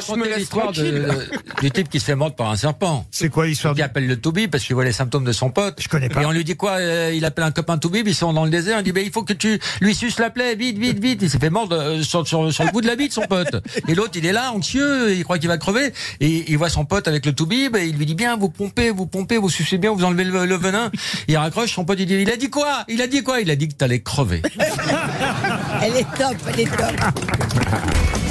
je me raconter l'histoire du type qui se fait mordre par un serpent. C'est quoi l'histoire Qui appelle le Toubib parce qu'il voit les symptômes de son pote. Je connais pas. Et on lui dit quoi euh, Il appelle un copain Toubib, ils sont dans le désert. Il dit ben, il faut que tu lui suces la plaie, vite, vite, vite. Il s'est fait mordre euh, sur, sur, sur le bout de la bite, son pote. Et l'autre, il est là, anxieux, il croit qu'il va crever. Et il voit son pote avec le Toubib et il lui dit bien, vous pompez, vous pompez, vous sucez bien, vous enlevez le, le venin. Il raccroche, son pote, il dit il a dit quoi Il a dit quoi? Il a dit que t'allais crever. Elle est top, elle est top.